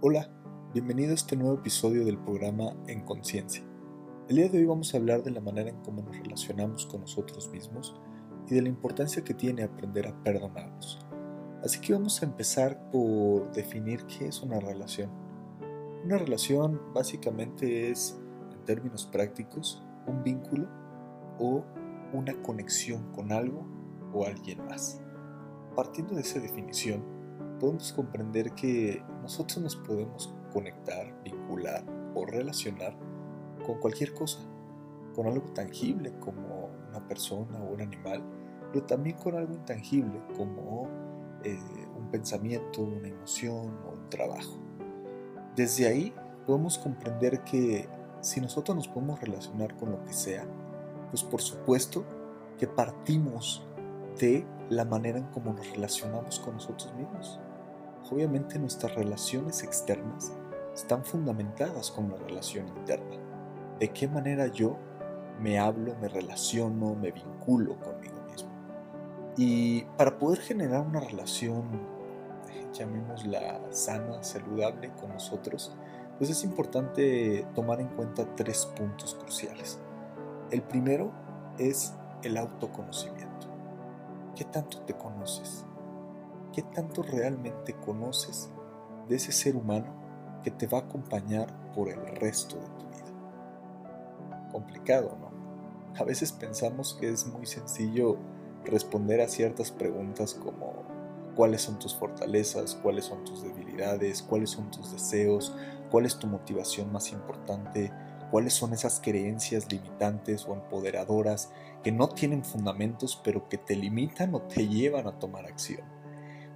Hola, bienvenido a este nuevo episodio del programa En Conciencia. El día de hoy vamos a hablar de la manera en cómo nos relacionamos con nosotros mismos y de la importancia que tiene aprender a perdonarnos. Así que vamos a empezar por definir qué es una relación. Una relación básicamente es, en términos prácticos, un vínculo o una conexión con algo o alguien más. Partiendo de esa definición, podemos comprender que nosotros nos podemos conectar, vincular o relacionar con cualquier cosa, con algo tangible como una persona o un animal, pero también con algo intangible como eh, un pensamiento, una emoción o un trabajo. Desde ahí podemos comprender que si nosotros nos podemos relacionar con lo que sea, pues por supuesto que partimos de la manera en cómo nos relacionamos con nosotros mismos. Obviamente nuestras relaciones externas están fundamentadas con la relación interna. De qué manera yo me hablo, me relaciono, me vinculo conmigo mismo. Y para poder generar una relación, llamémosla sana, saludable con nosotros, pues es importante tomar en cuenta tres puntos cruciales. El primero es el autoconocimiento. ¿Qué tanto te conoces? ¿Qué tanto realmente conoces de ese ser humano que te va a acompañar por el resto de tu vida? Complicado, ¿no? A veces pensamos que es muy sencillo responder a ciertas preguntas como cuáles son tus fortalezas, cuáles son tus debilidades, cuáles son tus deseos, cuál es tu motivación más importante, cuáles son esas creencias limitantes o empoderadoras que no tienen fundamentos pero que te limitan o te llevan a tomar acción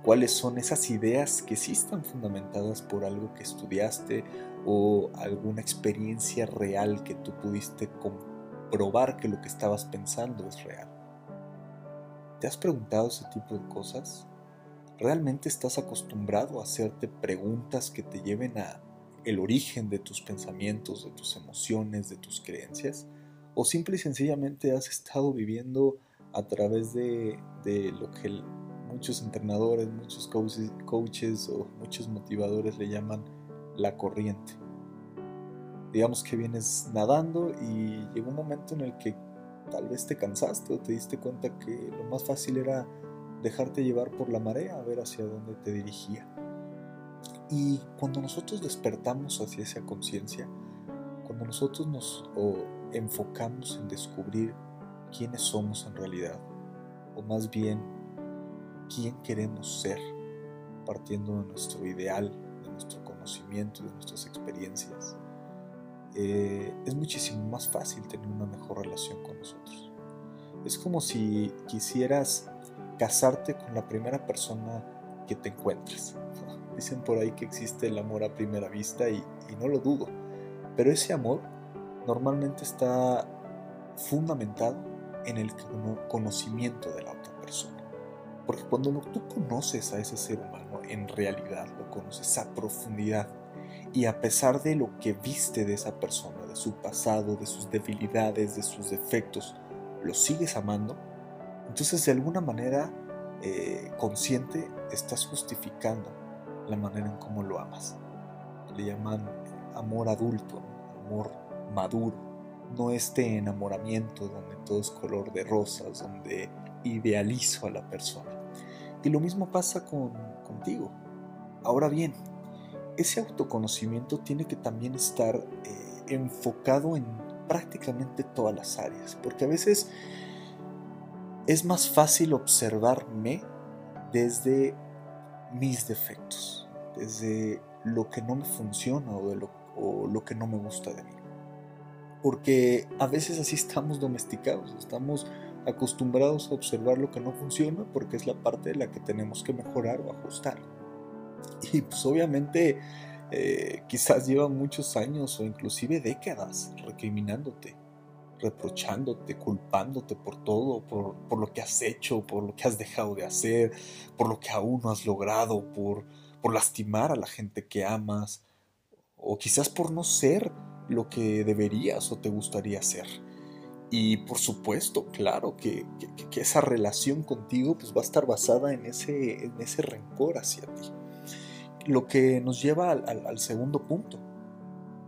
cuáles son esas ideas que sí están fundamentadas por algo que estudiaste o alguna experiencia real que tú pudiste comprobar que lo que estabas pensando es real. ¿Te has preguntado ese tipo de cosas? ¿Realmente estás acostumbrado a hacerte preguntas que te lleven a el origen de tus pensamientos, de tus emociones, de tus creencias? ¿O simple y sencillamente has estado viviendo a través de, de lo que muchos entrenadores, muchos coaches, o muchos motivadores le llaman la corriente. Digamos que vienes nadando y llegó un momento en el que tal vez te cansaste o te diste cuenta que lo más fácil era dejarte llevar por la marea a ver hacia dónde te dirigía. Y cuando nosotros despertamos hacia esa conciencia, cuando nosotros nos enfocamos en descubrir quiénes somos en realidad, o más bien quién queremos ser, partiendo de nuestro ideal, de nuestro conocimiento, de nuestras experiencias, eh, es muchísimo más fácil tener una mejor relación con nosotros. Es como si quisieras casarte con la primera persona que te encuentres. Dicen por ahí que existe el amor a primera vista y, y no lo dudo, pero ese amor normalmente está fundamentado en el conocimiento de la. Porque cuando tú conoces a ese ser humano, en realidad lo conoces a profundidad. Y a pesar de lo que viste de esa persona, de su pasado, de sus debilidades, de sus defectos, lo sigues amando, entonces de alguna manera eh, consciente estás justificando la manera en cómo lo amas. Le llaman amor adulto, amor maduro, no este enamoramiento donde todo es color de rosas, donde idealizo a la persona. Y lo mismo pasa con, contigo. Ahora bien, ese autoconocimiento tiene que también estar eh, enfocado en prácticamente todas las áreas, porque a veces es más fácil observarme desde mis defectos, desde lo que no me funciona o, de lo, o lo que no me gusta de mí. Porque a veces así estamos domesticados, estamos acostumbrados a observar lo que no funciona porque es la parte de la que tenemos que mejorar o ajustar. Y pues obviamente eh, quizás llevan muchos años o inclusive décadas recriminándote, reprochándote, culpándote por todo, por, por, lo que has hecho, por lo que has dejado de hacer, por lo que aún no has logrado, por, por lastimar a la gente que amas, o quizás por no ser lo que deberías o te gustaría ser. Y por supuesto, claro, que, esa relación contigo pues, va a estar basada en ese, en ese rencor hacia ti. lo que nos lleva al, segundo punto,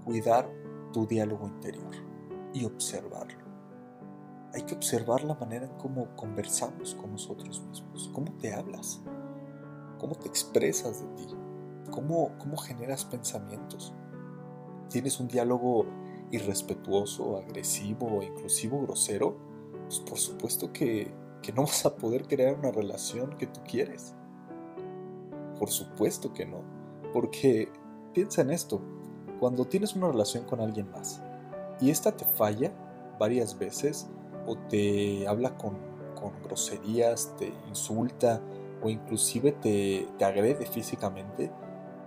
cuidar tu diálogo interior y observarlo. Hay que observar la manera en cómo conversamos con nosotros mismos, cómo te hablas, cómo te expresas de ti, cómo, cómo generas pensamientos. ¿Tienes un diálogo irrespetuoso, agresivo o inclusive grosero? Pues por supuesto que, que no vas a poder crear una relación que tú quieres. Por supuesto que no. Porque piensa en esto, cuando tienes una relación con alguien más y esta te falla varias veces o te habla con, groserías, te insulta o inclusive te, te agrede físicamente,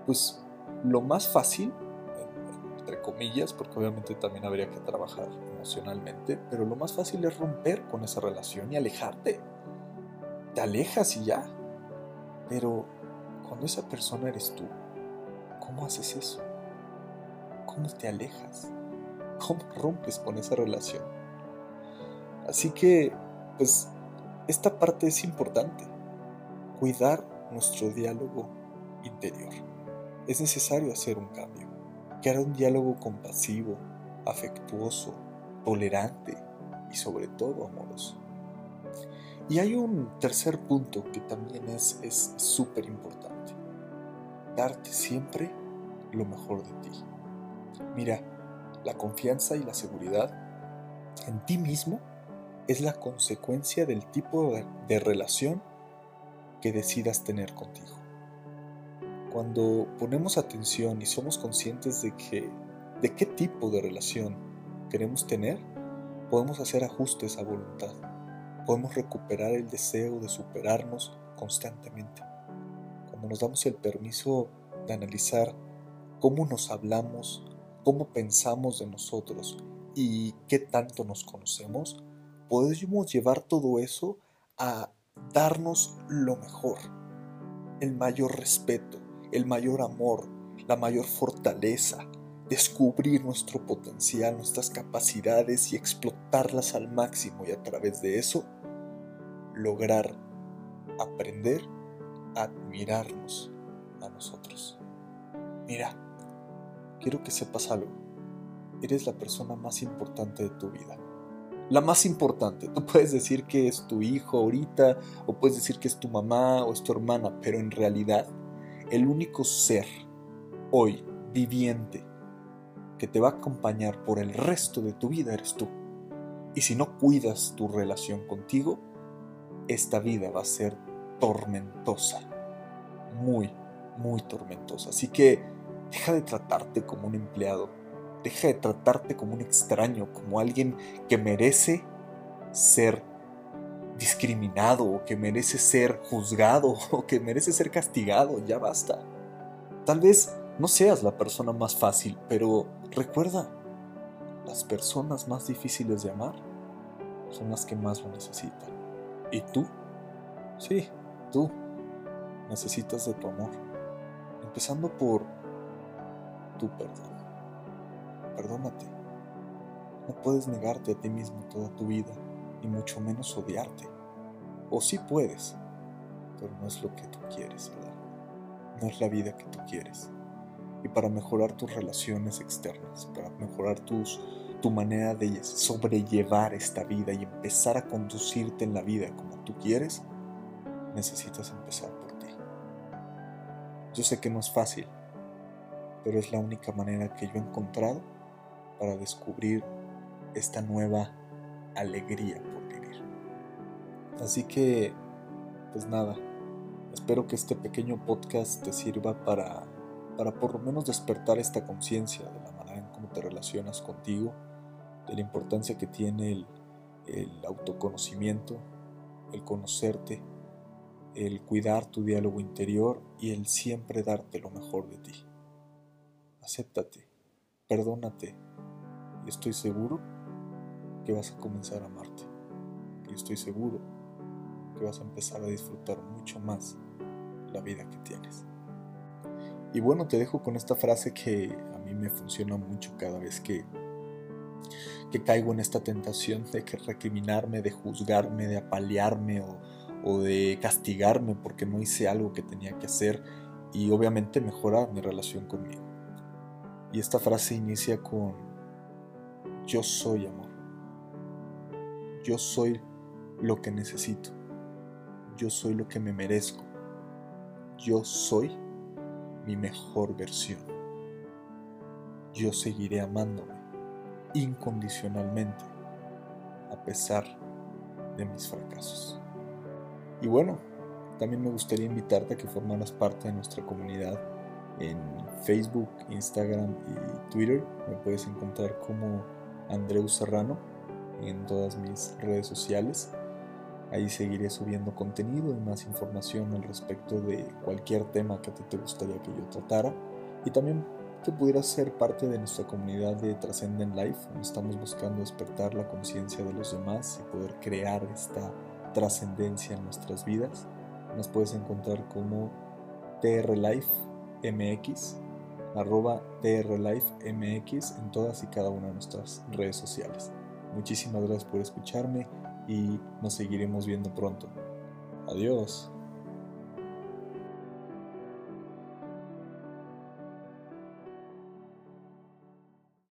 pues lo más fácil, porque obviamente también habría que trabajar emocionalmente, pero lo más fácil es romper con esa relación y alejarte. Te alejas y ya. Pero cuando esa persona eres tú, ¿cómo haces eso? ¿Cómo te alejas? ¿Cómo rompes con esa relación? Así que, pues, esta parte es importante. Cuidar nuestro diálogo interior. Es necesario hacer un cambio. Crear un diálogo compasivo, afectuoso, tolerante y sobre todo amoroso. Y hay un tercer punto que también es súper importante darte siempre lo mejor de ti. Mira, la confianza y la seguridad en ti mismo es la consecuencia del tipo de relación que decidas tener contigo. Cuando ponemos atención y somos conscientes de que de qué tipo de relación queremos tener, podemos hacer ajustes a voluntad. Podemos recuperar el deseo de superarnos constantemente cuando nos damos el permiso de analizar cómo nos hablamos, cómo pensamos de nosotros y qué tanto nos conocemos, podemos llevar todo eso a darnos lo mejor, el mayor respeto, el mayor amor, la mayor fortaleza, descubrir nuestro potencial, nuestras capacidades y explotarlas al máximo y a través de eso lograr aprender admirarnos a nosotros. Mira, quiero que sepas algo. Eres la persona más importante de tu vida. La más importante. Tú puedes decir que es tu hijo ahorita, o puedes decir que es tu mamá o es tu hermana, pero en realidad el único ser hoy viviente que te va a acompañar por el resto de tu vida eres tú. Y si no cuidas tu relación contigo, esta vida va a ser tormentosa, muy, muy tormentosa. Así que deja de tratarte como un empleado, deja de tratarte como un extraño, como alguien que merece ser discriminado o que merece ser juzgado o que merece ser castigado, ya basta. Tal vez no seas la persona más fácil, pero recuerda, las personas más difíciles de amar son las que más lo necesitan. ¿Y tú? Sí, Tú necesitas de tu amor, empezando por tu perdón. Perdónate. No puedes negarte a ti mismo toda tu vida, ni mucho menos odiarte. O sí puedes, pero no es lo que tú quieres, ¿verdad? No es la vida que tú quieres. Y para mejorar tus relaciones externas, para mejorar tus, tu manera de sobrellevar esta vida y empezar a conducirte en la vida como tú quieres, necesitas empezar por ti. Yo sé que no es fácil, pero es la única manera que yo he encontrado para descubrir esta nueva alegría. Así que, pues nada, espero que este pequeño podcast te sirva para, para por lo menos despertar esta conciencia de la manera en cómo te relacionas contigo, de la importancia que tiene el, el autoconocimiento, el conocerte el cuidar tu diálogo interior y el siempre darte lo mejor de ti. Acéptate, perdónate y estoy seguro que vas a comenzar a amarte. Y estoy seguro que vas a empezar a disfrutar mucho más la vida que tienes. Y bueno, te dejo con esta frase que a mí me funciona mucho cada vez que, que caigo en esta tentación de que recriminarme, de juzgarme, de apalearme o o de castigarme porque no hice algo que tenía que hacer y obviamente mejora mi relación conmigo. Y esta frase inicia con yo soy amor. Yo soy lo que necesito. Yo soy lo que me merezco. Yo soy mi mejor versión. Yo seguiré amándome incondicionalmente a pesar de mis fracasos. Y bueno, también me gustaría invitarte a que formaras parte de nuestra comunidad en Facebook, Instagram y Twitter. Me puedes encontrar como Andreu Serrano en todas mis redes sociales. Ahí seguiré subiendo contenido y más información al respecto de cualquier tema que a ti te gustaría que yo tratara. Y también que pudieras ser parte de nuestra comunidad de Trascendent Life, estamos buscando despertar la conciencia de los demás y poder crear esta trascendencia en nuestras vidas. Nos puedes encontrar como trlifemx, arroba trlifemx en todas y cada una de nuestras redes sociales. Muchísimas gracias por escucharme y nos seguiremos viendo pronto. Adiós.